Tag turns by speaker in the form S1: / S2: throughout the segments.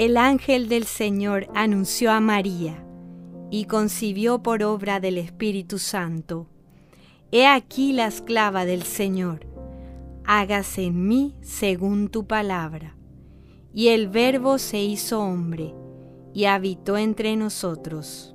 S1: el ángel del Señor anunció a María y concibió por obra del Espíritu Santo. He aquí la esclava del Señor, hágase en mí según tu palabra. Y el Verbo se hizo hombre y habitó entre nosotros.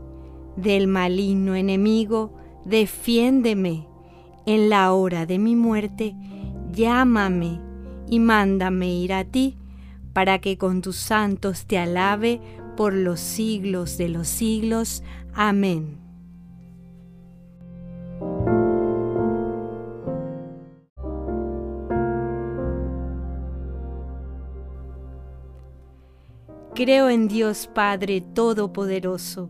S1: del maligno enemigo, defiéndeme. En la hora de mi muerte, llámame y mándame ir a ti, para que con tus santos te alabe por los siglos de los siglos. Amén. Creo en Dios Padre Todopoderoso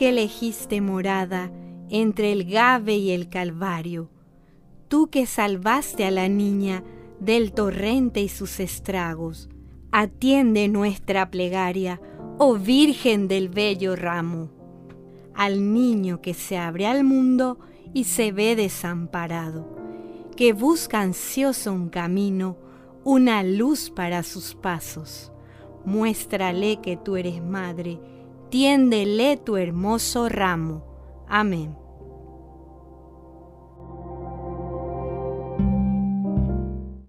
S1: Que elegiste morada entre el Gave y el Calvario, tú que salvaste a la niña del torrente y sus estragos, atiende nuestra plegaria, oh Virgen del bello ramo, al niño que se abre al mundo y se ve desamparado, que busca ansioso un camino, una luz para sus pasos. Muéstrale que tú eres madre, tiéndele tu hermoso ramo. Amén.